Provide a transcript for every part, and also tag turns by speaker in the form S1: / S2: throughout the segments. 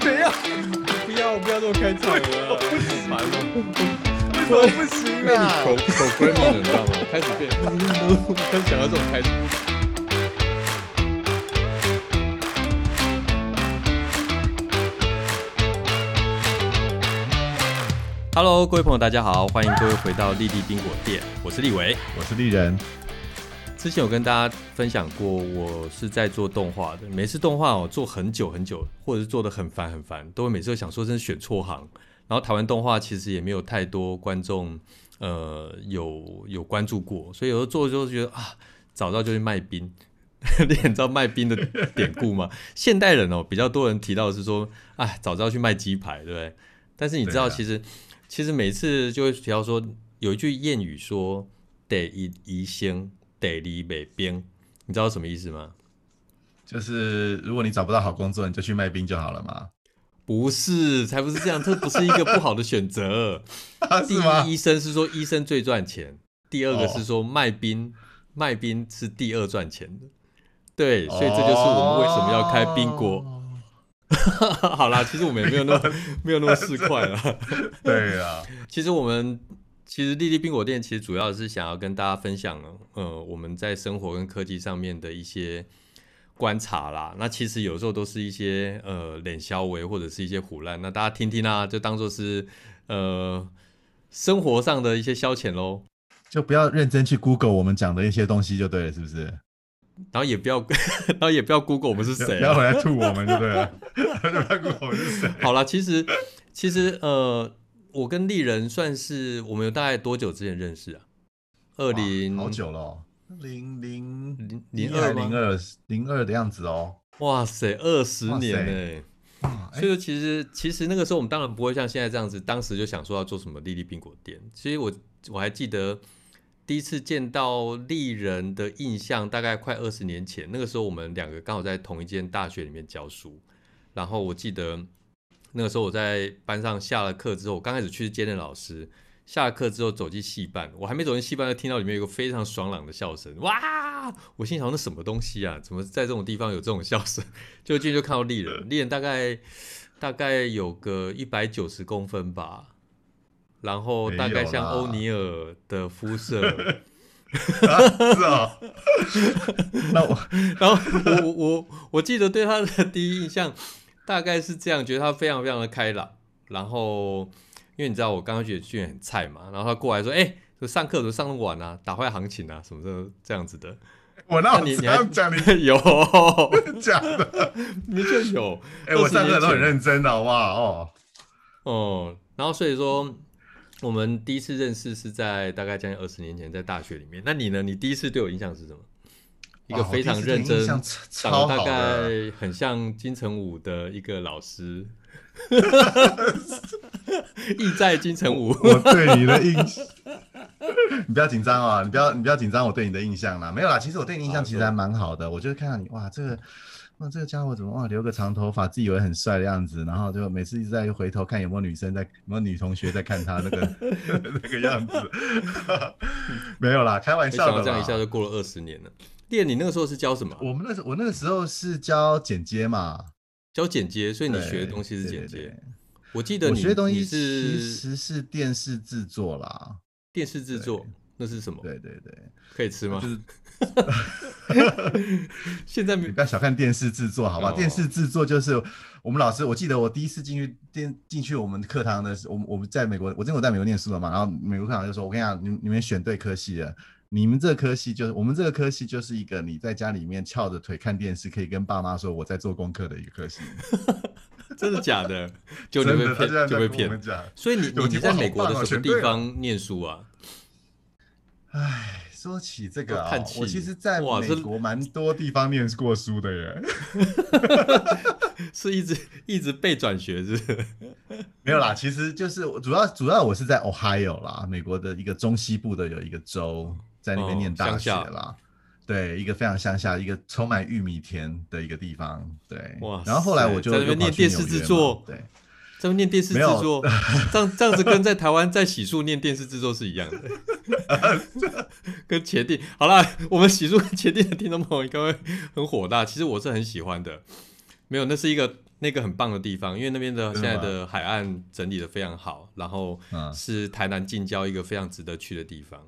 S1: 怎样？
S2: 不要不要这么开场了，
S1: 不行
S2: 烦了。
S1: 为什么不行
S2: 被你
S1: 啊？
S2: 口口 m 了，你知道吗？开始变，开始想要这种开始。Hello，各位朋友，大家好，欢迎各位回到丽丽冰果店，我是立伟。
S1: 我是丽人，
S2: 之前有跟大家分享过，我是在做动画的。每次动画我做很久很久，或者是做的很烦很烦，都会每次都想说真是选错行。然后台湾动画其实也没有太多观众，呃，有有关注过，所以有时候做就觉得啊，早知道就去卖冰。你很知道卖冰的典故吗？现代人哦，比较多人提到的是说，哎，早知道去卖鸡排，对不对？但是你知道，其实、其实每次就会提到说，有一句谚语说“得一宜先，得离北边”，你知道什么意思吗？
S1: 就是如果你找不到好工作，你就去卖冰就好了嘛？
S2: 不是，才不是这样，这不是一个不好的选择。第一，？医生是说医生最赚钱，第二个
S1: 哦
S2: 是说卖冰，卖冰是第二赚钱的。对，所以这就是我们为什么要开冰锅。
S1: 哦
S2: 好啦，其实我们也没有那么 没有那么市侩啦。
S1: 对啊，
S2: 其实我们其实丽丽冰果店其实主要是想要跟大家分享，呃，我们在生活跟科技上面的一些观察啦。那其实有时候都是一些呃脸消维或者是一些胡乱，那大家听听啊，就当做是呃生活上的一些消遣喽。
S1: 就不要认真去 Google 我们讲的一些东西就对了，是不是？
S2: 然后也不要，然后也不要 Google 我们是谁、啊。
S1: 不要回来吐我们就对了，不要 Google 我们是谁？
S2: 好啦，其实其实呃，我跟丽人算是我们有大概多久之前认识啊？二零
S1: 好久了哦，零零
S2: 零零二吗
S1: 零二零二的样子哦。
S2: 哇塞，二十年
S1: 塞
S2: 呢、所以说其实其实那个时候我们当然不会像现在这样子，当时就想说要做什么丽丽冰果店。其实我我还记得第一次见到丽人的印象，大概快二十年前。那个时候我们两个刚好在同一间大学里面教书，然后我记得那个时候我在班上下了课之后，我刚开始去兼任老师。下了课之后走进戏班，我还没走进戏班，就听到里面有一个非常爽朗的笑声，哇！我心想那什么东西啊？怎么在这种地方有这种笑声？就进去就看到丽人，丽人大概大概有个一百九十公分吧，然后大概像欧尼尔的肤色，
S1: 是哦，那我
S2: 然后我我我我记得对他的第一印象大概是这样，觉得他非常非常的开朗，然后因为你知道我刚刚觉得训练很菜嘛，然后他过来说，哎、这上课怎么上那么晚啊？打坏行情啊，什么的这样子的，
S1: 我那我
S2: 你你还
S1: 样讲，你
S2: 有，
S1: 假的？
S2: 明确有，
S1: 哎，我上课都很
S2: 20年前
S1: 认真的，好不好？哦，
S2: 哦，然后所以说，我们第一次认识是在大概将近二十年前，在大学里面。那你呢？你第一次对我印象是什么？一个非常认真
S1: 超
S2: 大。概很像金城武的一个老师，意在金城武。
S1: 我对你的印象，你不要紧张啊！你不要你不要紧张，我对你的印象啦，没有啦。其实我对你印象其实还蛮好的，我就看到你哇，这个哇这个家伙怎么哇留个长头发，自以为很帅的样子，然后就每次一直在回头看有没有女生在，有没有女同学在看他那个 那个样子。没有啦，开玩笑的
S2: 这样一下就过了二十年了。店，你那个时候是教什么啊？
S1: 我们那时候我那个时候是教剪接嘛，
S2: 教剪接，所以你
S1: 对
S2: 学的东西是剪接
S1: 对。
S2: 我记得你
S1: 我学的东西
S2: 你
S1: 其
S2: 是
S1: 实是电视制作啦。
S2: 电视制作，那是什么？
S1: 对对对，
S2: 可以吃吗
S1: 就？是
S2: 现在
S1: 你不要小看电视制作，好吧？
S2: 哦
S1: 电视制作就是我们老师，我记得我第一次进去电进去我们课堂的时候，我们我们在美国，我真的在美国念书了嘛，然后美国课堂就说，我跟你讲，你你们选对科系了。你们这个科系就是我们这个科系就是一个你在家里面翘着腿看电视，可以跟爸妈说我在做功课的一个科系。
S2: 真的假的？就你
S1: 真
S2: 被骗，就被骗。所以你你你在美国的什么地方念书啊？
S1: 唉，说起这个我其实在美国蛮多地方念过书的耶。
S2: 是一直一直被转学是是？
S1: 没有啦，其实就是主要主要我是在 Ohio 啦，美国的一个中西部的有一个州，在那边念大学
S2: 哦乡
S1: 啦。对，一个非常乡下，一个充满玉米田的一个地方。对，
S2: 哇
S1: 然后后来我就
S2: 在那边念电视制作
S1: 对，
S2: 在念电视制作，这样这样子跟在台湾在洗漱念电视制作是一样的，跟茄定好啦，我们洗漱跟茄定的听众朋友应该会很火大。其实我是很喜欢的，没有，那是一个那个很棒的地方，因为那边的现在的海岸整理的非常好，然后
S1: 嗯
S2: 是台南近郊一个非常值得去的地方。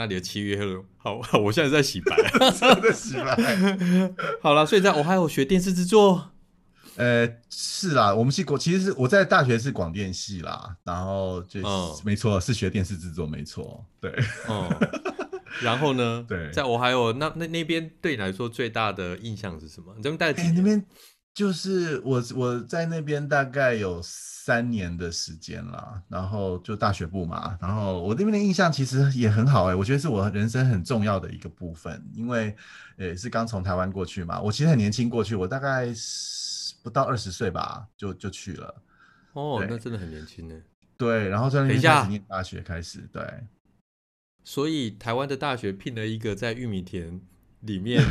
S2: 那里的七月好，我现在在洗白。
S1: 真的洗白。
S2: 好了，所以在我还有学电视制作。
S1: 呃，是啦，我们是国其实是我在大学是广电系啦，然后就、
S2: 嗯
S1: 没错是学电视制作，没错，对。
S2: 嗯，然后呢？
S1: 对
S2: 在我还有那那那边对你来说最大的印象是什么？你这边待了几
S1: 哎、那
S2: 年？
S1: 边就是我我在那边大概有三年的时间啦，然后就大学部嘛，然后我那边的印象其实也很好哎、我觉得是我人生很重要的一个部分，因为也是刚从台湾过去嘛，我其实很年轻过去，我大概是不到二十岁吧，就就去了，
S2: 哦，那真的很年轻呢。
S1: 对，然后在那边念大学开始，对。
S2: 所以台湾的大学聘了一个在玉米田里面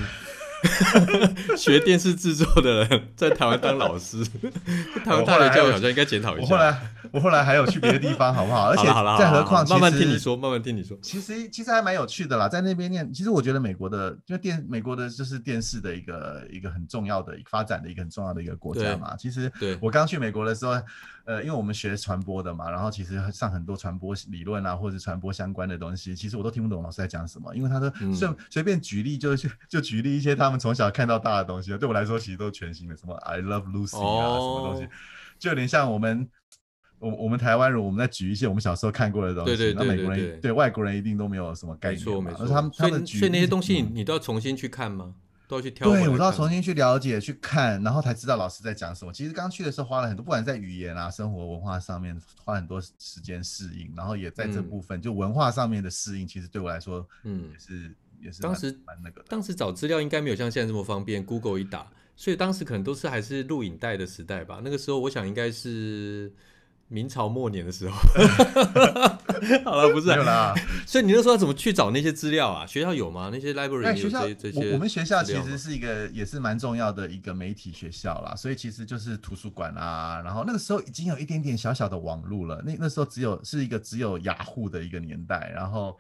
S2: 学电视制作的人，在台湾当老师。台湾大学教育好像应该检讨一下。
S1: 我后来我后来还有去别的地方，好不好？而且再何况
S2: 慢慢听你说，慢慢听你说。
S1: 其实其实还蛮有趣的啦，在那边念，其实我觉得美国的，因为电美国的就是电视的一个一个很重要的发展的一个很重要的一个国家嘛。其实
S2: 对
S1: 我刚去美国的时候，呃，因为我们学传播的嘛，然后其实上很多传播理论啊，或者传播相关的东西，其实我都听不懂老师在讲什么，因为他都
S2: 嗯
S1: 随随便举例就就就举例一些他们从小看到大的东西，对我来说其实都是全新的，什么 I Love Lucy 啊，什么东西
S2: 哦，
S1: 就有点像我们。我我们台湾人，我们在举一些我们小时候看过的东西，
S2: 对对对
S1: 那美国人对外国人一定都没有什么概念没，
S2: 错没错。
S1: 而他们他们举
S2: 那些东西你都要重新去看吗？都要去挑
S1: 对，我都要重新去了解、去看，然后才知道老师在讲什么。其实刚去的时候花了很多，不管在语言啊、生活文化上面花很多时间适应，然后也在这
S2: 嗯
S1: 部分、就文化上面的适应，其实对我来说
S2: 嗯
S1: 也，是也是蛮
S2: 当时
S1: 蛮那个的。
S2: 当时找资料应该没有像现在这么方便，Google 一打，所以当时可能都是还是录影带的时代吧。那个时候我想应该是明朝末年的时候。好了，不是啊、
S1: 没有啦，
S2: 所以你那时候要怎么去找那些资料啊？学校有吗？那些 library
S1: 学校
S2: 这这些
S1: 我我们学校其实是一个也是蛮重要的一个媒体学校啦，所以其实就是图书馆啊，然后那个时候已经有一点点小小的网络了，那那时候只有是一个只有雅虎的一个年代，然后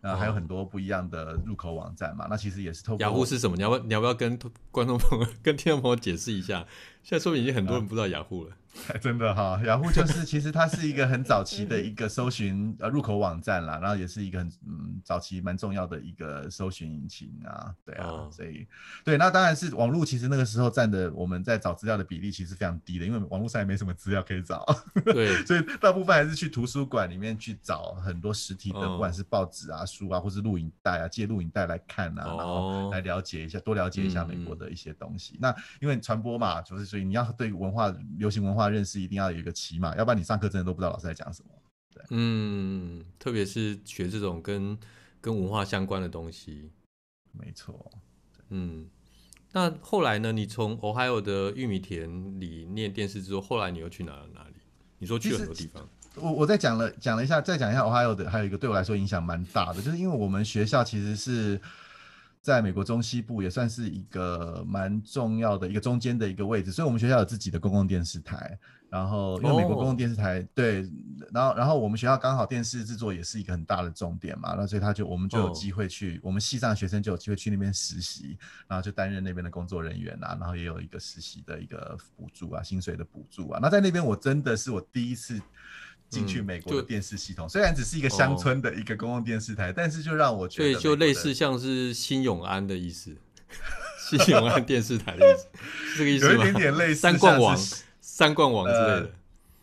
S1: 呃还有
S2: 哦
S1: 很多不一样的入口网站嘛，那其实也是透过
S2: 雅虎是什么？你要不要你要不要跟观众朋友、跟听众朋友解释一下？现在说明已经很多人不知道雅虎了。
S1: 真的哈，雅虎就是其实它是一个很早期的一个搜寻呃入口网站啦，然后也是一个很嗯早期蛮重要的一个搜寻引擎啊，对啊，
S2: 哦
S1: 所以对，那当然是网络其实那个时候占的我们在找资料的比例其实非常低的，因为网络上也没什么资料可以找，
S2: 对，
S1: 所以大部分还是去图书馆里面去找很多实体的，
S2: 哦。
S1: 不管是报纸啊、书啊，或是录影带啊，借录影带来看啊，然后
S2: 哦。
S1: 来了解一下，多了解一下美国的一些东西。那因为传播嘛，就是所以你要对文化、流行文化认识，一定要有一个起码，要不然你上课真的都不知道老师在讲什么。
S2: 嗯，特别是学这种跟跟文化相关的东西。
S1: 没错，
S2: 嗯，那后来呢？你从 Ohio 的玉米田里念电视之后，后来你又去哪了哪里？你说去了很多地方。
S1: 我我再讲了讲了一下，再讲一下 Ohio 的，还有一个对我来说影响蛮大的，就是因为我们学校其实是在美国中西部，也算是一个蛮重要的一个中间的一个位置，所以我们学校有自己的公共电视台。然后，因为美国公共电视台、对，然后然后我们学校刚好电视制作也是一个很大的重点嘛，那所以他就我们就有
S2: 哦
S1: 机会去，我们系上学生就有机会去那边实习，然后就担任那边的工作人员啊，然后也有一个实习的一个补助啊，薪水的补助啊。那在那边我真的是我第一次进去
S2: 嗯
S1: 美国的
S2: 就
S1: 电视系统，虽然只是一个乡村的一个公共电视台，但是就让我觉得
S2: 对就类似像是新永安的意思，新永安电视台的意思，是这个意思吗？
S1: 有一点点类似
S2: 三冠王、三冠王之类的。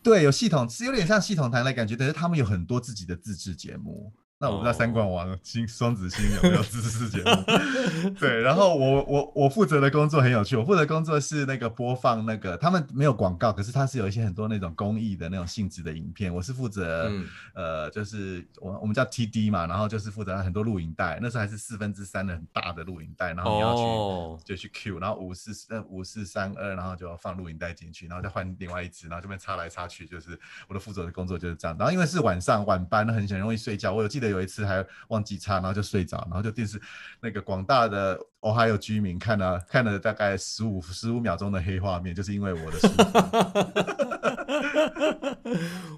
S1: 对，有系统是有点像系统台的感觉，但是他们有很多自己的自制节目。那我不知道三冠王星双子星有没有 自制节目？对，然后我我我负责的工作很有趣，我负责工作是那个播放那个他们没有广告，可是它是有一些很多那种公益的那种性质的影片，我是负责、
S2: 嗯
S1: 呃就是我我们叫 TD 嘛，然后就是负责很多录影带，那时候还是四分之三的很大的录影带，然后你要去。
S2: 哦，
S1: 就去 Q，然后五四呃五四三二，然后就要放录影带进去，然后再换另外一支，然后这边插来插去，就是我的负责的工作就是这样。然后因为是晚上晚班，很很容易睡觉。我有记得有一次还忘记插，然后就睡着，然后就电视那个广大的 Ohio 居民看了看了大概十五十五秒钟的黑画面，就是因为我的 疏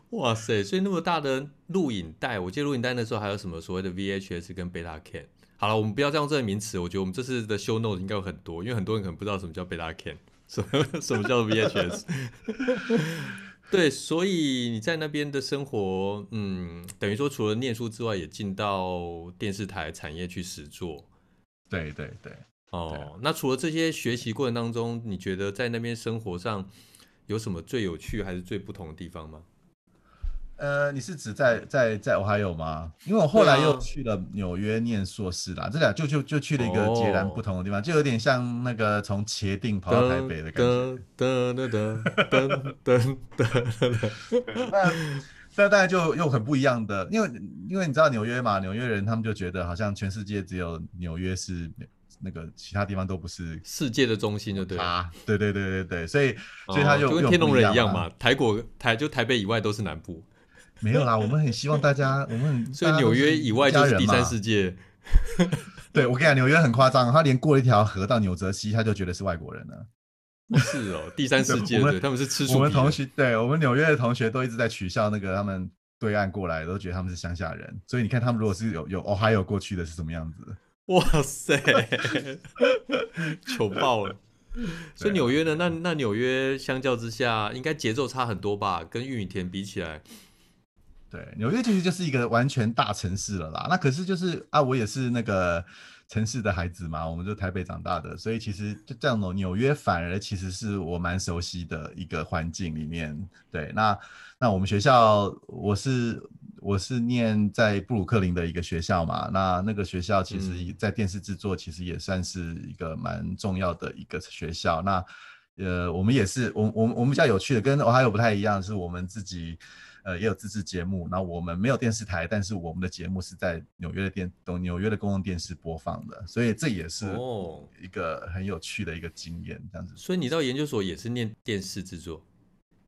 S1: 忽
S2: 哇塞！所以那么大的录影带，我记得录影带那时候还有什么所谓的 VHS 跟 Beta Can。好了，我们不要再用这个名词，我觉得我们这次的 show note 应该有很多，因为很多人可能不知道什么叫 Beta Can。什么 什么叫做 VHS？对，所以你在那边的生活，嗯，等于说除了念书之外，也进到电视台产业去实做。
S1: 对对对。
S2: 哦，那除了这些学习过程当中，你觉得在那边生活上有什么最有趣还是最不同的地方吗？
S1: 呃，你是指在在在我还有吗？因为我后来又去了纽约念硕士啦，这俩就就就去了一个截然不同的地方，就有点像那个从茄定跑到台北的感觉。噔噔噔噔噔噔 那那当然就又很不一样的，因为因为你知道纽约嘛，纽约人他们就觉得好像全世界只有纽约是那个其他地方都不是
S2: 世界的中心，就对
S1: 啊，对对对对对，所以所以他就
S2: 跟天龙人一样嘛，台国台就台北以外都是南部。
S1: 没有啦，我们很希望大家，我们
S2: 所以纽约以外就是第三世界。
S1: 对，我跟你讲，纽约很夸张，他连过一条河到纽泽西，他就觉得是外国人了。
S2: 是哦，第三世界，对，他们是吃。
S1: 我们同学，对我们纽约的同学都一直在取笑那个他们对岸过来，都觉得他们是乡下人。所以你看，他们如果是有有 Ohio 过去的是什么样子？
S2: 哇塞，糗爆了！所以纽约呢，那那纽约相较之下，应该节奏差很多吧？跟玉米田比起来。
S1: 对，纽约其实就是一个完全大城市了啦。那可是就是啊，我也是那个城市的孩子嘛，我们就台北长大的，所以其实就这样的。纽约反而其实是我蛮熟悉的一个环境里面。对，那那我们学校，我是我是念在布鲁克林的一个学校嘛。那那个学校其实，在电视制作其实也算是一个蛮重要的一个学校。那呃，我们也是，我我我们比较有趣的，跟我还有不太一样，是我们自己。呃，也有自制节目。那我们没有电视台，但是我们的节目是在纽约的电，等纽约的公共电视播放的，所以这也是一个很有趣的一个经验，这样子。
S2: 所以你到研究所也是念电视制作？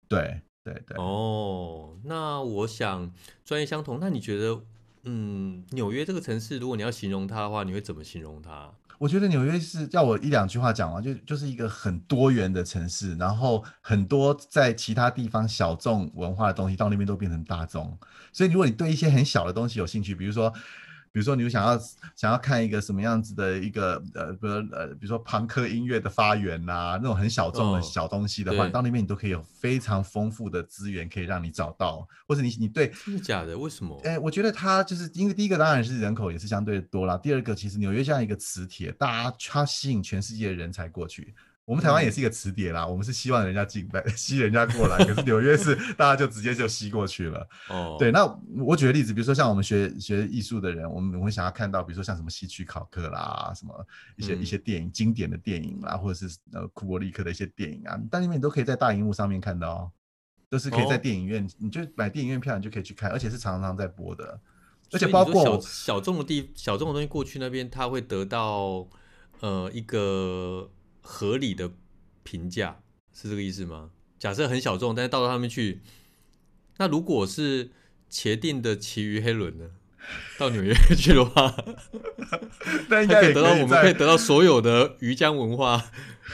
S1: 对对对。
S2: 哦，那我想专业相同。那你觉得，嗯，纽约这个城市，如果你要形容它的话，你会怎么形容它？
S1: 我觉得纽约是要我一两句话讲完，就就是一个很多元的城市，然后很多在其他地方小众文化的东西到那边都变成大众，所以如果你对一些很小的东西有兴趣，比如说。比如说，你想要想要看一个什么样子的一个呃，比如呃，比如说朋克音乐的发源呐，那种很小众的小东西的话，到那边你都可以有非常丰富的资源可以让你找到，或者你你对
S2: 真的假的？为什么？
S1: 哎，我觉得它就是因为第一个当然是人口也是相对多啦，第二个其实纽约像一个磁铁，大家它吸引全世界的人才过去。我们台湾也是一个磁碟啦，我们是希望人家进来 吸人家过来，可是纽约是 大家就直接就吸过去了。哦，对，那我举个例子，比如说像我们学学艺术的人，我们我们想要看到，比如说像什么希区考克啦，什么一些一些电影经典的电影啦，或者是呃库伯利克的一些电影啊，但里面你都可以在大荧幕上面看到，都是可以在电影院，你就买电影院票你就可以去看，而且是常常在播的，而且包括
S2: 小小众的地小众的东西过去那边，他会得到呃一个。合理的评价是这个意思吗？假设很小众，但是到了他们去，那如果是茄定的其余黑轮呢？到纽约去的话，
S1: 那应该可
S2: 以得到我们可以得到所有的鱼江文化，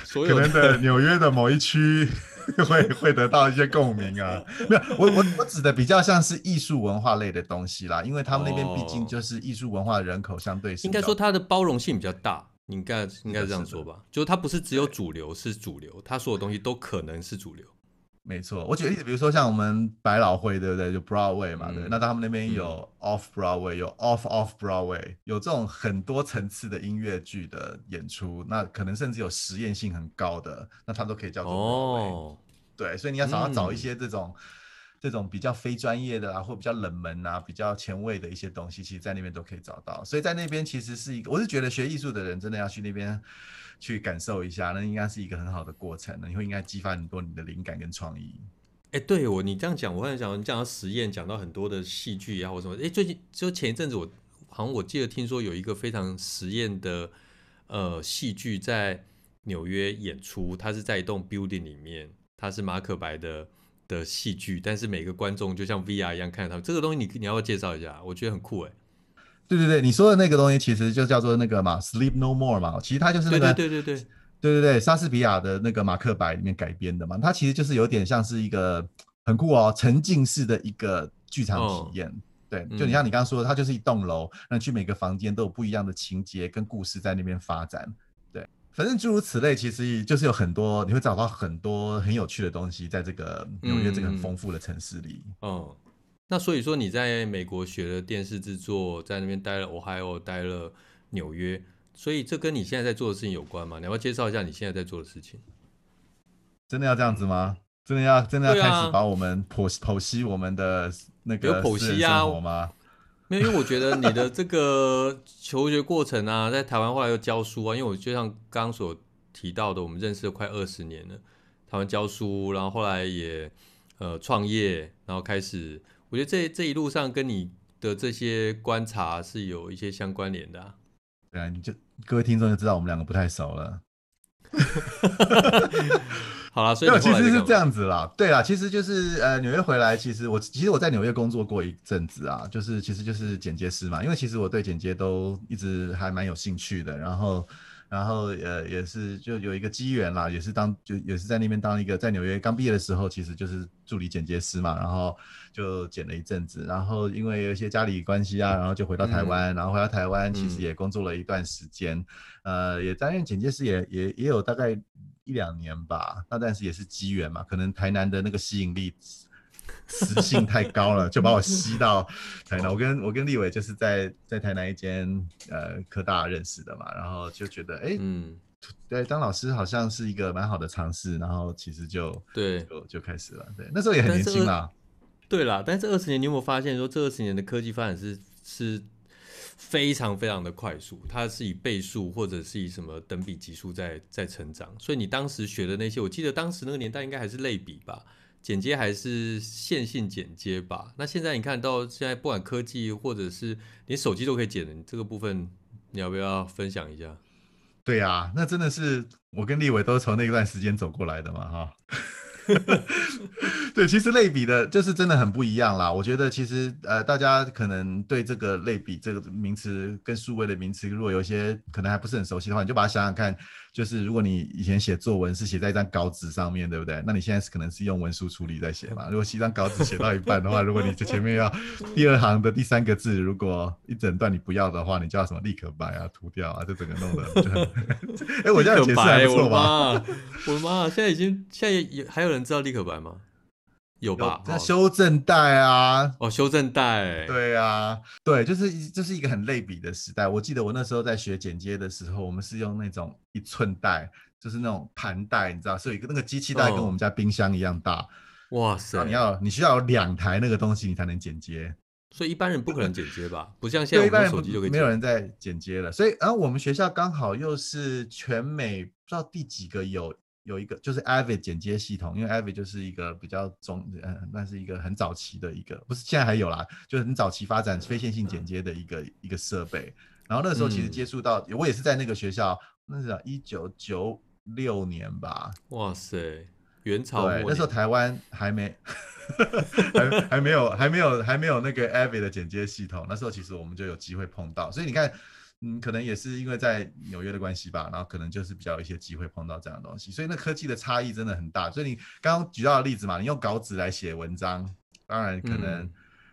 S2: 所有
S1: 的纽约的某一区 会会得到一些共鸣啊。没有，我我我指的比较像是艺术文化类的东西啦，因为他们那边毕竟就是艺术文化人口相对
S2: 应该说它的包容性比较大。应该应该是这样说吧，就是它不是只有主流是主流，它所有东西都可能是主流。
S1: 没错，我举个例子，比如说像我们百老汇，对不对？就 Broadway 嘛，对。那他们那边有 Off Broadway，有 Off Off Broadway，有这种很多层次的音乐剧的演出，那可能甚至有实验性很高的，那它都可以叫做 Broadway。对，所以你要想要找一些这种。这种比较非专业的啊，或比较冷门啊，比较前卫的一些东西，其实在那边都可以找到。所以在那边其实是一个，我是觉得学艺术的人真的要去那边去感受一下，那应该是一个很好的过程，你会应该激发很多你的灵感跟创意。
S2: 哎，对我你这样讲，我很想你讲到实验，讲到很多的戏剧啊或什么。哎，最近就前一阵子我好像我记得听说有一个非常实验的呃戏剧在纽约演出，它是在一栋 building 里面，它是马可白的。的戏剧，但是每个观众就像 VR 一样看着他们。这个东西你你要不要介绍一下？我觉得很酷哎。
S1: 对对对，你说的那个东西其实就叫做那个嘛，Sleep No More 嘛。其实它就是那个
S2: 对对对对
S1: 对对对莎士比亚的那个马克白里面改编的嘛。它其实就是有点像是一个很酷哦，沉浸式的一个剧场体验。对，就你像你刚刚说的，它就是一栋楼，那去每个房间都有不一样的情节跟故事在那边发展。反正诸如此类，其实就是有很多，你会找到很多很有趣的东西，在这个纽约这个很丰富的城市里。
S2: 哦，那所以说你在美国学了电视制作，在那边待了 Ohio，待了纽约，所以这跟你现在在做的事情有关吗？你要不要介绍一下你现在在做的事情？
S1: 真的要这样子吗？真的要真的要开始把我们剖剖析我们的那个
S2: 剖析啊
S1: 生活吗？
S2: 没有，因为我觉得你的这个求学过程啊，在台湾后来又教书啊，因为我就像刚刚所提到的，我们认识了快二十年了，台湾教书，然后后来也呃创业，然后开始，我觉得这这一路上跟你的这些观察是有一些相关联的、啊。
S1: 对啊，你就各位听众就知道我们两个不太熟了。
S2: 好啦，所以
S1: 没有，其实是这样子啦。对啦，其实就是呃，纽约回来，其实我其实我在纽约工作过一阵子啊，就是其实就是剪接师嘛，因为其实我对剪接都一直还蛮有兴趣的。然后，然后呃，也是就有一个机缘啦，也是当就也是在那边当一个在纽约刚毕业的时候，其实就是助理剪接师嘛，然后就剪了一阵子，然后因为有一些家里关系啊，然后就回到台湾，然后回到台湾其实
S2: 嗯。
S1: 也工作了一段时间，呃，也担任剪接师也也也有大概一两年吧，那但是也是机缘嘛，可能台南的那个吸引力 磁性太高了，就把我吸到台南。我跟我跟立伟就是在在台南一间呃科大认识的嘛，然后就觉得哎，
S2: 嗯，
S1: 对，当老师好像是一个蛮好的尝试，然后其实就
S2: 对
S1: 就就开始了。对，那时候也很年轻啦。
S2: 对啦，但是这二十年你有没有发现说，这二十年的科技发展是是非常非常的快速，它是以倍数或者是以什么等比级数在在成长。所以你当时学的那些，我记得当时那个年代应该还是类比吧，剪接还是线性剪接吧。那现在你看到现在不管科技或者是连手机都可以剪的，这个部分你要不要分享一下？
S1: 对呀、那真的是我跟立伟都从那段时间走过来的嘛，哈。对，其实类比的，就是真的很不一样啦。我觉得其实呃，大家可能对这个类比这个名词跟数位的名词，如果有些可能还不是很熟悉的话，你就把它想想看，就是如果你以前写作文是写在一张稿纸上面，对不对？那你现在是可能是用文书处理在写嘛。如果是一张稿纸写到一半的话，如果你这前面要第二行的第三个字，如果一整段你不要的话，你就要什么立刻白啊、涂掉啊，就整个弄的就很。哎，我这样解释还不错
S2: 我的
S1: 吧？
S2: 我的妈！现在已经现在有还有人知道立可白吗？有吧？
S1: 那
S2: 哦
S1: 修正带啊，
S2: 哦，修正带，
S1: 对啊，对，就是就是一个很类比的时代。我记得我那时候在学剪接的时候，我们是用那种一寸带，就是那种盘带，你知道，所以那个机器带跟
S2: 哦
S1: 我们家冰箱一样大，
S2: 哇塞！
S1: 你要你需要有两台那个东西你才能剪接。
S2: 所以一般人不可能剪接吧？不像现在手机就可以
S1: 没有人在剪接了，所以然后我们学校刚好又是全美不知道第几个有有一个就是 Avid 剪接系统，因为 Avid 就是一个比较中呃，那是一个很早期的一个，不是现在还有啦，就是很早期发展非线性剪接的一个一个设备。然后那时候其实
S2: 嗯。
S1: 接触到，我也是在那个学校，那是一九九六年吧，
S2: 哇塞，元朝
S1: 对，那时候台湾还没 还还没有还没有还没有那个 Avid 的剪接系统，那时候其实我们就有机会碰到，所以你看，嗯，可能也是因为在纽约的关系吧，然后可能就是比较有一些机会碰到这样的东西，所以那科技的差异真的很大。所以你刚刚举到的例子嘛，你用稿纸来写文章，当然可能、
S2: 嗯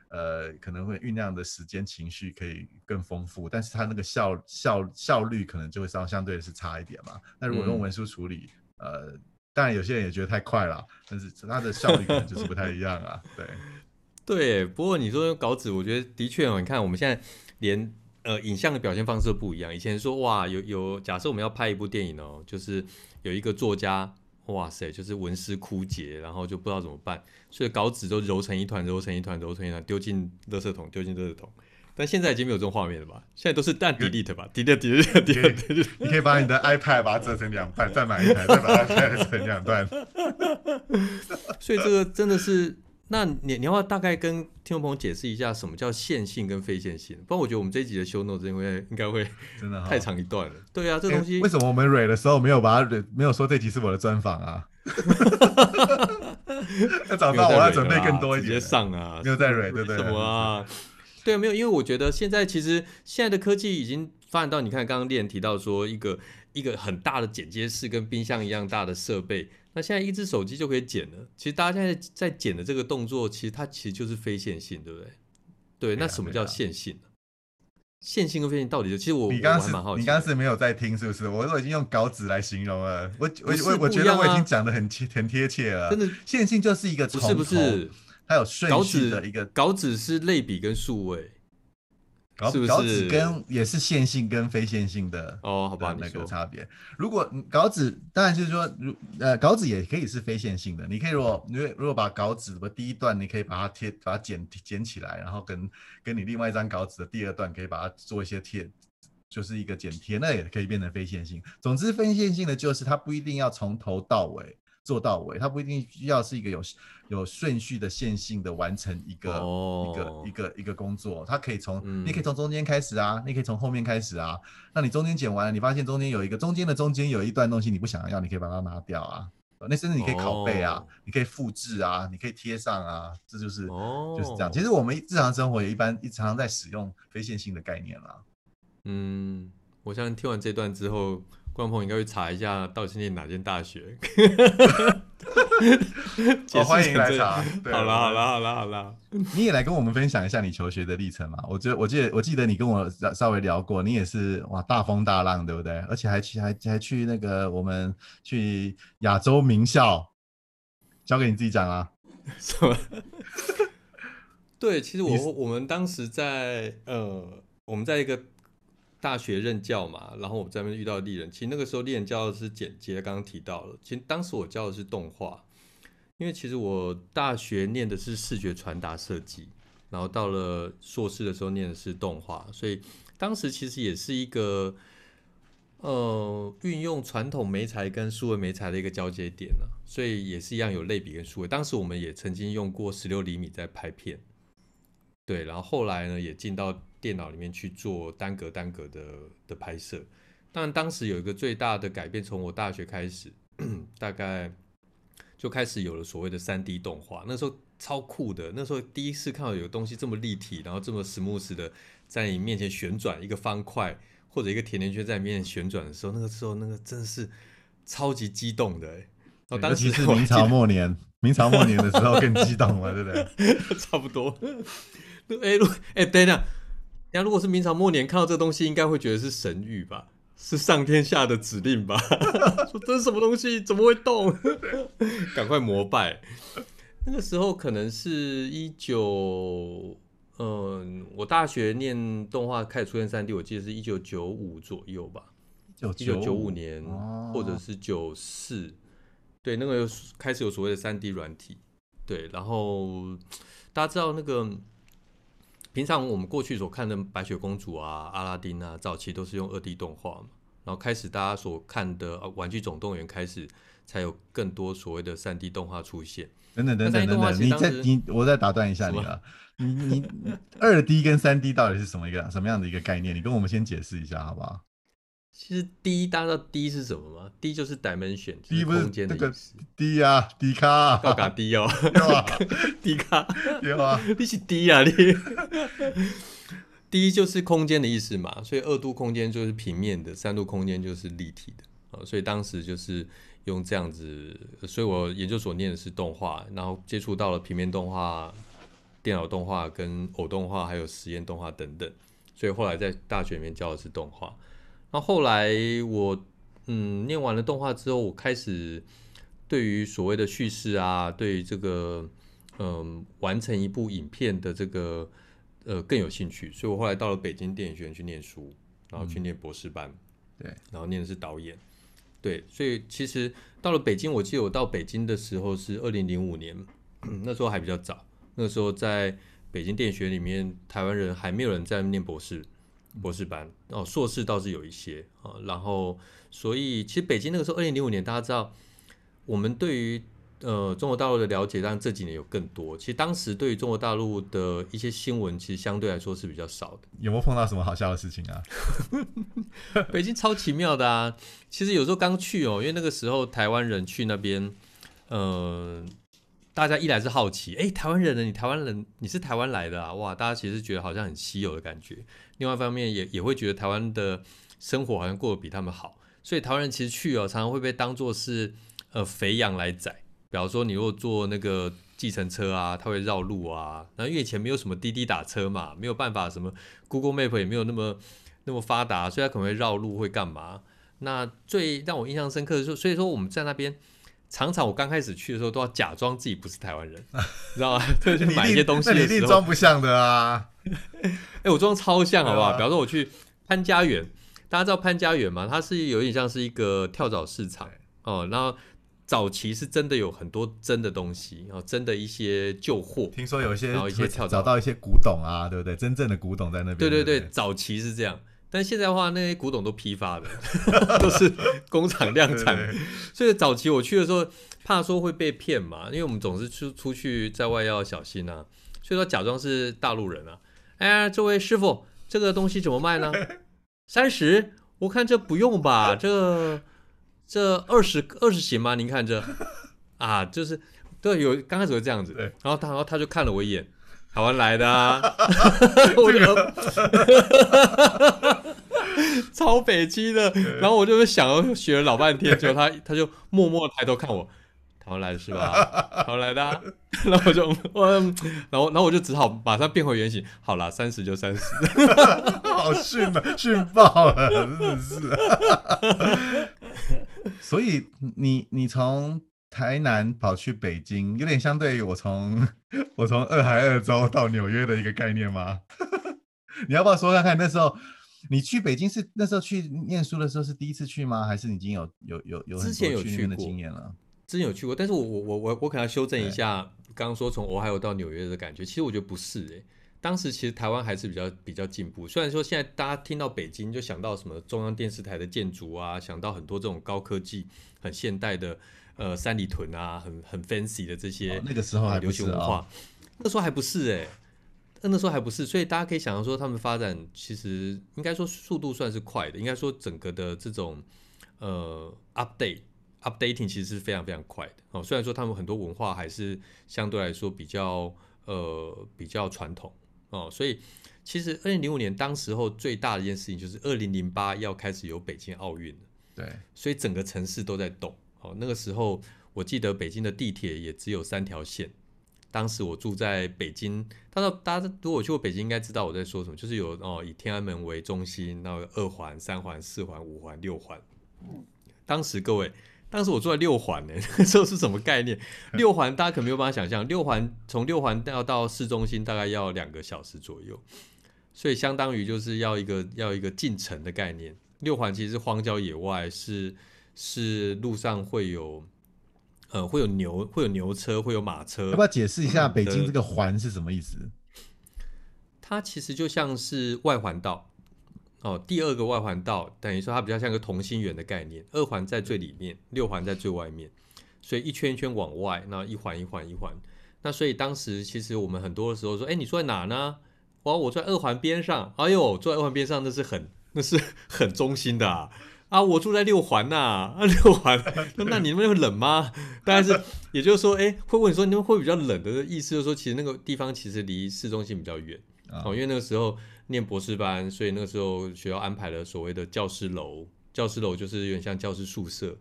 S1: 呃可能会酝酿的时间情绪可以更丰富，但是它那个效效效率可能就会稍相对的是差一点嘛。那如果用
S2: 嗯
S1: 文书处理，呃。当然，有些人也觉得太快了，但是它的效率可能就是不太一样啊。对，
S2: 对，不过你说用稿纸，我觉得的确哦，你看我们现在连呃影像的表现方式不一样。以前说哇，有有假设我们要拍一部电影哦，就是有一个作家，哇塞，就是文思枯竭，然后就不知道怎么办，所以稿纸都揉成一团，揉成一团，揉成一团，丢进垃圾桶，丢进垃圾桶。但现在已经没有这种画面了吧？现在都是但 delete 吧，delete delete delete delete。
S1: 你可以把你的 iPad 把它折成两半，再买一台，再把它 折成两段。
S2: 所以这个真的是，那你你要大概跟听众朋友解释一下什么叫线性跟非线性？不然我觉得我们这一集的 show notes 因为应该会
S1: 真的哈、
S2: 太长一段了。对啊，这
S1: 诶
S2: 东西
S1: 为什么我们蕊的时候没有把它蕊，没有说这集是我的专访啊？要早知道我要准备更多一点
S2: 直接。上啊，
S1: 没有在蕊对不对
S2: 什么啊？对啊，没有，因为我觉得现在其实现在的科技已经发展到，你看刚刚练提到说一个一个很大的剪接室跟冰箱一样大的设备，那现在一只手机就可以剪了。其实大家现在在剪的这个动作，其实它其实就是非线性，对不对？对，那什么叫线性呢？线性跟非线性到底就？其实我
S1: 你刚刚是
S2: 蛮好奇。
S1: 你刚刚是没有在听，是不是？我都已经用稿纸来形容了，我我我我觉得我已经讲的很贴很贴切了。
S2: 真的
S1: 线性就是一个
S2: 不是不是，
S1: 它有顺序的一个
S2: 稿纸是类比跟数位
S1: 稿稿纸跟也是线性跟非线性的
S2: 哦，好
S1: 好
S2: 吧，
S1: 那个差别。如果嗯稿纸当然就是说，如呃稿纸也可以是非线性的。你可以如果如果如果把稿纸的第一段，你可以把它贴把它剪剪起来，然后跟跟你另外一张稿纸的第二段可以把它做一些贴，就是一个剪贴，那也可以变成非线性。总之，非线性的就是它不一定要从头到尾做到尾，它不一定需要是一个有有顺序的线性的完成一个、
S2: 哦
S1: 一个一个一个工作，它可以从、
S2: 嗯
S1: 你可以从中间开始啊，你可以从后面开始啊。那你中间剪完了，你发现中间有一个中间的中间有一段东西你不想要，你可以把它拿掉啊。呃那甚至你可以拷贝啊，
S2: 哦
S1: 你可以复制啊，你可以贴上啊，这就是、
S2: 哦，
S1: 就是这样。其实我们日常生活也一般一常常在使用非线性的概念啦。
S2: 嗯，我相信听完这段之后，观众朋友应该会查一下到底是念哪间大学。解释
S1: 哦，欢迎来查。对
S2: 好啦好啦好啦好啦，
S1: 你也来跟我们分享一下你求学的历程嘛？我觉得，我记得，我记得你跟我稍稍微聊过，你也是哇大风大浪，对不对？而且还去还还去那个我们去亚洲名校，交给你自己讲啊。
S2: 什么？对，其实我我们当时在呃，我们在一个大学任教嘛，然后我们在那边遇到丽人。其实那个时候丽人教的是剪接，刚刚提到了。其实当时我教的是动画，因为其实我大学念的是视觉传达设计，然后到了硕士的时候念的是动画，所以当时其实也是一个呃运用传统媒材跟数位媒材的一个交接点呢、所以也是一样有类比跟数位。当时我们也曾经用过十六厘米在拍片，对，然后后来呢也进到电脑里面去做单格单格的的拍摄。当然，当时有一个最大的改变，从我大学开始，大概就开始有了所谓的三 D 动画。那时候超酷的，那时候第一次看到有东西这么立体，然后这么 smooth 的在你面前旋转一个方块或者一个甜甜圈在你面前旋转的时候，那个时候那个真的是超级激动的、欸。然后
S1: 尤
S2: 当时
S1: 其是明朝末年，明朝末年的时候更激动了，对不对？
S2: 差不多。哎、如哎、等一下，等下如果是明朝末年看到这东西，应该会觉得是神谕吧？是上天下的指令吧？说这是什么东西？怎么会动？赶快膜拜！那个时候可能是一九，嗯，我大学念动画开始出现三 D，我记得是一九九五左右吧。
S1: 一
S2: 一九九五年，
S1: 哦
S2: 或者是九四，对，那个有开始有所谓的三 D 软体，对，然后大家知道那个平常我们过去所看的白雪公主啊、阿拉丁啊，早期都是用二 D 动画嘛，然后开始大家所看的呃《玩具总动员》开始才有更多所谓的三 D 动画出现。
S1: 等等等等等等，你再你我再打断一下你
S2: 什
S1: 了。你你二 D 跟三 D 到底是什么一个什么样的一个概念？你跟我们先解释一下好不好？
S2: 其实 D 大家知道 D 是什么吗？D 就是 dimension，就
S1: 是
S2: 空间的
S1: 这个
S2: 意思。
S1: D 呀，D 卡，
S2: 高卡 D 哦
S1: 有啊
S2: 卡。
S1: 有啊，
S2: 你是 D 啊，你 D 就是空间的意思嘛，所以二度空间就是平面的，三度空间就是立体的啊，所以当时就是用这样子，所以我研究所念的是动画，然后接触到了平面动画、电脑动画跟偶动画，还有实验动画等等，所以后来在大学里面教的是动画。然后后来我嗯念完了动画之后，我开始对于所谓的叙事啊，对于这个嗯完成一部影片的这个呃更有兴趣，所以我后来到了北京电影学院去念书，然后去念博士班，
S1: 对，
S2: 然后念的是导演，对，所以其实到了北京，我记得我到北京的时候是二零零五年，那时候还比较早，那时候在北京电影学院里面，台湾人还没有人在念博士。博士班哦，硕士倒是有一些啊，然后所以其实北京那个时候，二零零五年大家知道，我们对于呃中国大陆的了解，当然这几年有更多。其实当时对于中国大陆的一些新闻，其实相对来说是比较少的。
S1: 有没有碰到什么好笑的事情啊？
S2: 北京超奇妙的啊！其实有时候刚去哦，因为那个时候台湾人去那边，呃，大家一来是好奇，哎，台湾人呢？你台湾人，你是台湾来的啊？哇，大家其实觉得好像很稀有的感觉。另外一方面也也会觉得台湾的生活好像过得比他们好，所以台湾人其实去哦，常常会被当做是呃肥羊来宰，比方说你如果坐那个计程车啊，它会绕路啊。那因为以前没有什么滴滴打车嘛，没有办法什么 Google Map 也没有那么那么发达，所以它可能会绕路会干嘛？那最让我印象深刻的是，所以说我们在那边常常我刚开始去的时候都要假装自己不是台湾人，你知道吗？特别去买一些东西
S1: 那你
S2: 的时候，
S1: 一定装不像的啊！
S2: 哎、我装超像好不好？
S1: 啊
S2: 比方说我去潘家园，大家知道潘家园吗？它是有点像是一个跳蚤市场哦，然后早期是真的有很多真的东西，然后真的一些旧货。
S1: 听说有一些
S2: 然后一些跳蚤
S1: 找到一些古董啊，对不对？真正的古董在那边。对
S2: 对对早期是这样，但现在的话，那些古董都批发的，都是工厂量产的
S1: 对对
S2: 所以早期我去的时候，怕说会被骗嘛，因为我们总是出出去在外要小心啊，所以说假装是大陆人啊。哎，这位师傅，这个东西怎么卖呢？三十，我看这不用吧，这这二十二十行吗？您看这啊，就是对，有刚开始会这样子，然后他然后他就看了我一眼，台湾来的啊，我就 超北京的，然后我就想学了老半天，结果他他就默默地抬头看我，台湾来的是吧？台湾来的、啊，然后我就我，然后然后我就只好马上变回原形，好啦，三十就三十，
S1: 好逊啊，逊爆了，真的是。所以你你从台南跑去北京，有点相对于我从 我从二海二州到纽约的一个概念吗？你要不要说看看那时候你去北京是那时候去念书的时候是第一次去吗？还是你已经有有有有
S2: 之前有
S1: 去的经验了？
S2: 之前有去过，但是我我我我我可能要修正一下，刚刚说从俄亥俄到纽约的感觉，其实我觉得不是诶、当时其实台湾还是比较比较进步，虽然说现在大家听到北京就想到什么中央电视台的建筑啊，想到很多这种高科技、很现代的呃三里屯啊，很很 fancy 的这些、
S1: 哦那个时候还不
S2: 流行文化，那时候还不是哎、那时候还不是，所以大家可以想象说，他们发展其实应该说速度算是快的，应该说整个的这种呃 update updating 其实是非常非常快的哦。虽然说他们很多文化还是相对来说比较呃比较传统哦，所以其实二零零五年当时候最大的一件事情就是二零零八要开始有北京奥运了。
S1: 对，
S2: 所以整个城市都在动。哦，那个时候我记得北京的地铁也只有三条线。当时我住在北京，大家大家如果去过北京，应该知道我在说什么，就是有哦以天安门为中心，然后有二环、三环、四环、五环、六环。当时各位，当时我住在六环呢，那时候是什么概念？六环大家可没有办法想象，六环从六环要到市中心大概要两个小时左右，所以相当于就是要一个要一个进城的概念。六环其实是荒郊野外，是是路上会有呃会有牛会有牛车会有马车，
S1: 要不要解释一下北京这个环是什么意思？
S2: 它其实就像是外环道哦，第二个外环道等于说它比较像个同心圆的概念，二环在最里面，六环在最外面，所以一圈一圈往外，那一环一环一环。那所以当时其实我们很多的时候说，哎，你住在哪呢？哇，我住在二环边上。哎呦，坐在二环边上那是很那是很中心的啊。啊，我住在六环呐、啊，六环，那 那你们会冷吗？大概是，也就是说，哎，会问你说你们会比较冷的意思，就是说，其实那个地方其实离市中心比较远。
S1: 啊
S2: 哦，因为那个时候念博士班，所以那个时候学校安排了所谓的教师楼，教师楼就是有点像教师宿舍，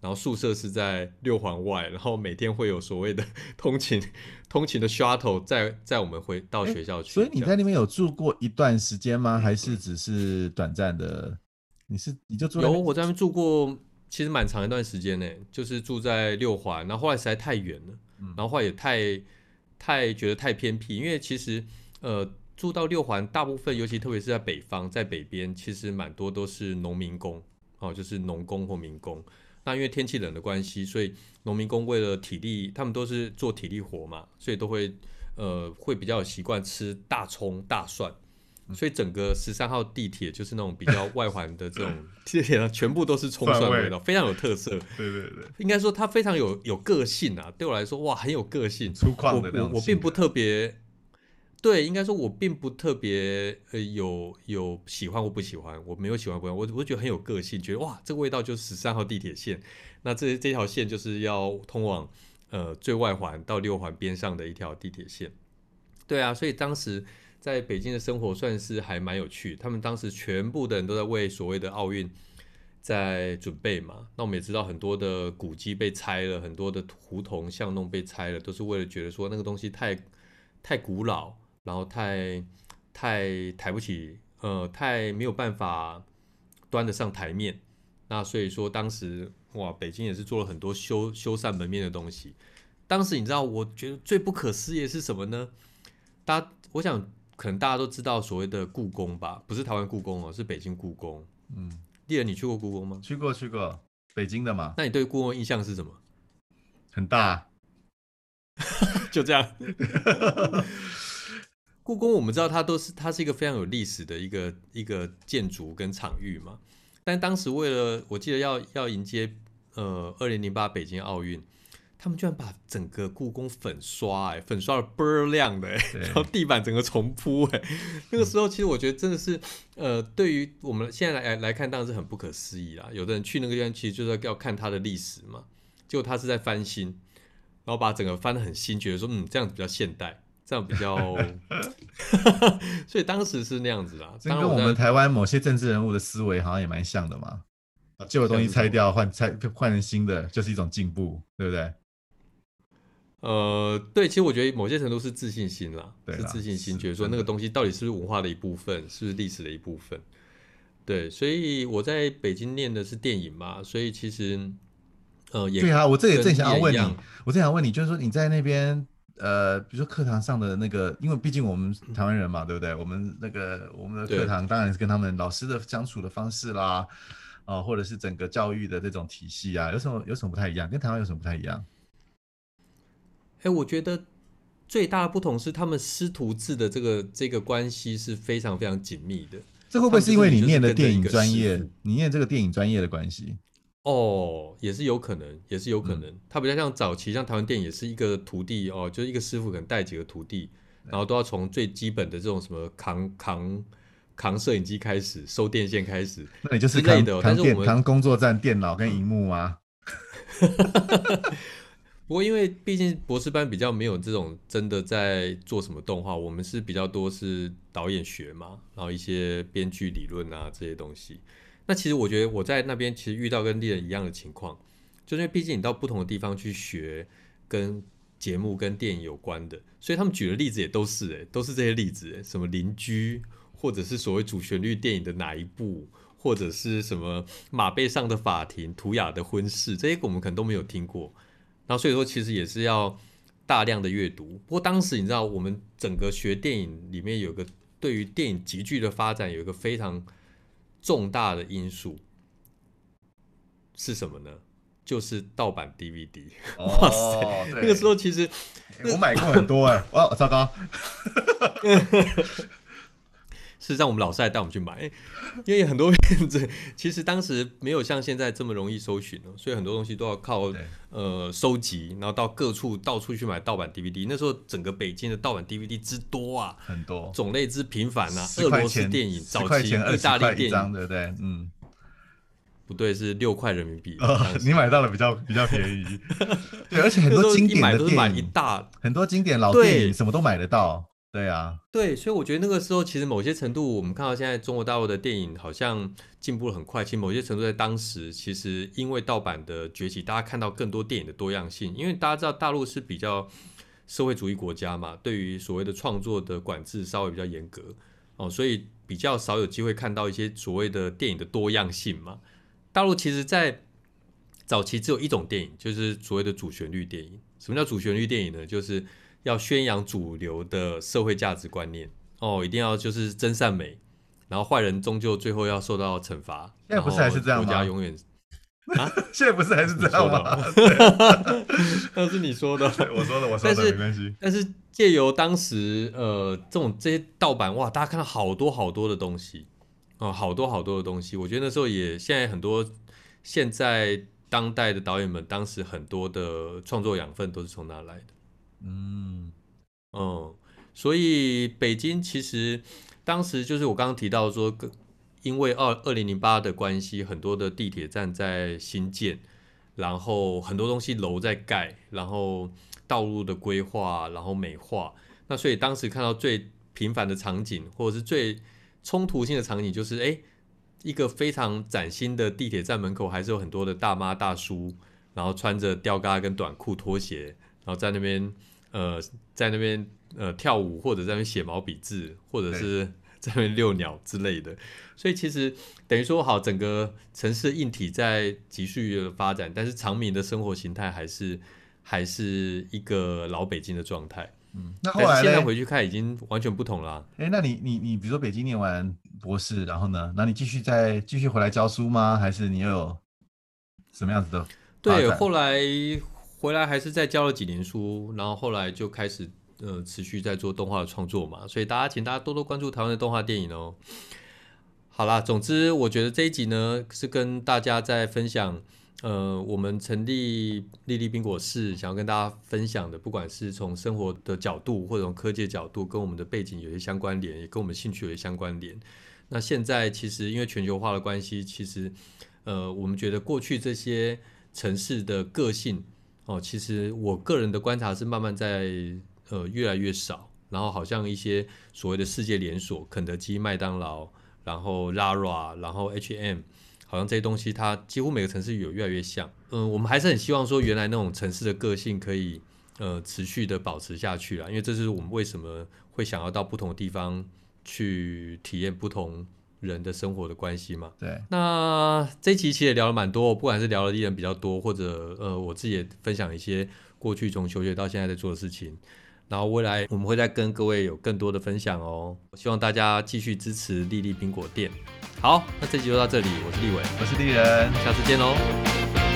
S2: 然后宿舍是在六环外，然后每天会有所谓的通勤 通勤的 shuttle 载载我们回到学校去。
S1: 所以你在那边有住过一段时间吗？还是只是短暂的？你是你就住
S2: 有我在那边住过，其实蛮长一段时间呢，就是住在六环，然后后来实在太远了，
S1: 嗯
S2: 然后后来也太太觉得太偏僻，因为其实呃住到六环，大部分尤其特别是在北方，在北边，其实蛮多都是农民工哦，就是农工或民工。那因为天气冷的关系，所以农民工为了体力，他们都是做体力活嘛，所以都会呃会比较有习惯吃大葱、大蒜。所以整个十三号地铁就是那种比较外环的这种 地铁上，全部都是葱蒜
S1: 蒜味
S2: 味道，非常有特色。
S1: 对对对，
S2: 应该说它非常有有个性啊，对我来说哇很有个性。
S1: 粗犷的那
S2: 我我并不特别，对，应该说我并不特别呃有有喜欢或不喜欢，我没有喜欢不喜欢，我我觉得很有个性，觉得哇这个味道就是十三号地铁线，那这这条线就是要通往呃最外环到六环边上的一条地铁线。对啊，所以当时在北京的生活算是还蛮有趣。他们当时全部的人都在为所谓的奥运，在准备嘛。那我们也知道很多的古迹被拆了，很多的胡同巷弄被拆了，都是为了觉得说那个东西太太古老，然后太太抬不起，呃，太没有办法端得上台面。那所以说当时哇，北京也是做了很多修修缮门面的东西。当时你知道，我觉得最不可思议的是什么呢？大家，我想可能大家都知道所谓的故宫吧，不是台湾故宫哦，是北京故宫。嗯，丽人，你去过故宫吗？
S1: 去过，去过，北京的嘛。
S2: 那你对故宫印象是什么？
S1: 很大，
S2: 就这样。故宫我们知道它都是它是一个非常有历史的一个一个建筑跟场域嘛。但当时为了我记得要要迎接呃二零零八北京奥运。他们居然把整个故宫粉刷，哎，粉刷的倍儿亮的，哎，然后地板整个重铺，哎，那个时候其实我觉得真的是，呃，对于我们现在来来看，当然是很不可思议啦。有的人去那个地方，其实就是要看它的历史嘛，结果他是在翻新，然后把整个翻的很新，觉得说，嗯，这样子比较现代，这样比较 所以当时是那样子啦。
S1: 跟我们台湾某些政治人物的思维好像也蛮像的嘛，把旧的东西拆掉，换拆换成新的，就是一种进步，对不对？
S2: 呃，对，其实我觉得某些程度是自信心啦，是自信心，觉得说那个东西到底是不是文化的一部分，是不是历史的一部分？对，所以我在北京念的是电影嘛，所以其实，呃，也
S1: 对啊，我这也正想要问你，我正想问你，就是说你在那边，呃，比如说课堂上的那个，因为毕竟我们台湾人嘛，对不对？我们那个我们的课堂当然是跟他们老师的相处的方式啦，啊，或者是整个教育的这种体系啊，有什么有什么不太一样？跟台湾有什么不太一样？
S2: 哎，我觉得最大的不同是他们师徒制的这个这个关系是非常非常紧密的。
S1: 这会不会是因为你念的电影专业，你念这个电影专业的关系？
S2: 哦，也是有可能，也是有可能。他比较像早期，像台湾电影也是一个徒弟哦，就是一个师傅可能带几个徒弟，然后都要从最基本的这种什么扛扛扛摄影机开始，收电线开始。
S1: 那你就是扛扛电扛工作站电脑跟荧幕吗？
S2: 不过，因为毕竟博士班比较没有这种真的在做什么动画，我们是比较多是导演学嘛，然后一些编剧理论啊这些东西。那其实我觉得我在那边其实遇到跟猎人一样的情况，就是因为毕竟你到不同的地方去学跟节目跟电影有关的，所以他们举的例子也都是诶，都是这些例子，什么邻居，或者是所谓主旋律电影的哪一部，或者是什么马背上的法庭、图雅的婚事，这些我们可能都没有听过。然后所以说，其实也是要大量的阅读。不过当时你知道，我们整个学电影里面有个对于电影集剧的发展有一个非常重大的因素是什么呢？就是盗版 DVD。哇塞，那个时候其实
S1: 我买过很多哎，哇，糟糕。
S2: 是让我们老师来带我们去买，因为很多片子 其实当时没有像现在这么容易搜寻所以很多东西都要靠呃收集，然后到各处到处去买盗版 DVD。那时候整个北京的盗版 DVD 之多啊，
S1: 很多
S2: 种类之频繁啊。俄罗斯电影早期意大利电影，
S1: 对不对？嗯，
S2: 不对，是六块人民币。
S1: 你买到了比较比较便宜，对，而且很多经典的
S2: 电影，
S1: 很多经典老电影什么都买得到。对啊，
S2: 对，所以我觉得那个时候其实某些程度，我们看到现在中国大陆的电影好像进步了很快。其实某些程度在当时，其实因为盗版的崛起，大家看到更多电影的多样性。因为大家知道大陆是比较社会主义国家嘛，对于所谓的创作的管制稍微比较严格哦，所以比较少有机会看到一些所谓的电影的多样性嘛。大陆其实，在早期只有一种电影，就是所谓的主旋律电影。什么叫主旋律电影呢？就是要宣扬主流的社会价值观念哦，一定要就是真善美，然后坏人终究最后要受到惩罚。
S1: 现在不是还是这样吗？
S2: 国家永远
S1: 啊，现在不是还是这样吗？
S2: 那是你说的，
S1: 我说的，我说的，没关系。
S2: 但是借由当时呃这种这些盗版哇，大家看到好多好多的东西哦，好多好多的东西。我觉得那时候也现在很多现在当代的导演们，当时很多的创作养分都是从那来的？嗯，哦，所以北京其实当时就是我刚刚提到说，因为二二零零八的关系，很多的地铁站在新建，然后很多东西楼在盖，然后道路的规划，然后美化，那所以当时看到最频繁的场景，或者是最冲突性的场景，就是哎，一个非常崭新的地铁站门口，还是有很多的大妈大叔，然后穿着吊嘎跟短裤拖鞋，然后在那边呃在那边呃跳舞，或者在那边写毛笔字，或者是 在那边遛鸟之类的。所以其实等于说，好，整个城市硬体在急速的发展，但是长民的生活形态还是还是一个老北京的状态。
S1: 嗯，那后来
S2: 现在回去看已经完全不同了。
S1: 哎，那你你你，比如说北京念完博士，然后呢，那你继续再继续回来教书吗？还是你又有什么样子的？
S2: 对，后来回来还是再教了几年书，然后后来就开始呃持续在做动画的创作嘛。所以大家请大家多多关注台湾的动画电影哦。好啦，总之我觉得这一集呢是跟大家在分享。呃，我们成立丽丽冰果室，想要跟大家分享的，不管是从生活的角度，或者从科技角度，跟我们的背景有些相关联，也跟我们兴趣有些相关联。那现在其实因为全球化的关系，其实呃，我们觉得过去这些城市的个性哦，其实我个人的观察是慢慢在呃越来越少，然后好像一些所谓的世界连锁，肯德基、麦当劳，然后 Lara，然后 H&M。好像这些东西，它几乎每个城市有越来越像。嗯，我们还是很希望说，原来那种城市的个性可以呃持续的保持下去啦。因为这是我们为什么会想要到不同的地方去体验不同人的生活的关系嘛。
S1: 对。
S2: 那这期其实也聊了蛮多，不管是聊的艺人比较多，或者呃我自己也分享一些过去从求学到现在在做的事情。然后未来我们会再跟各位有更多的分享哦，希望大家继续支持丽丽苹果店。好，那这集就到这里，我是立伟，
S1: 我是丽人，
S2: 下次见喽。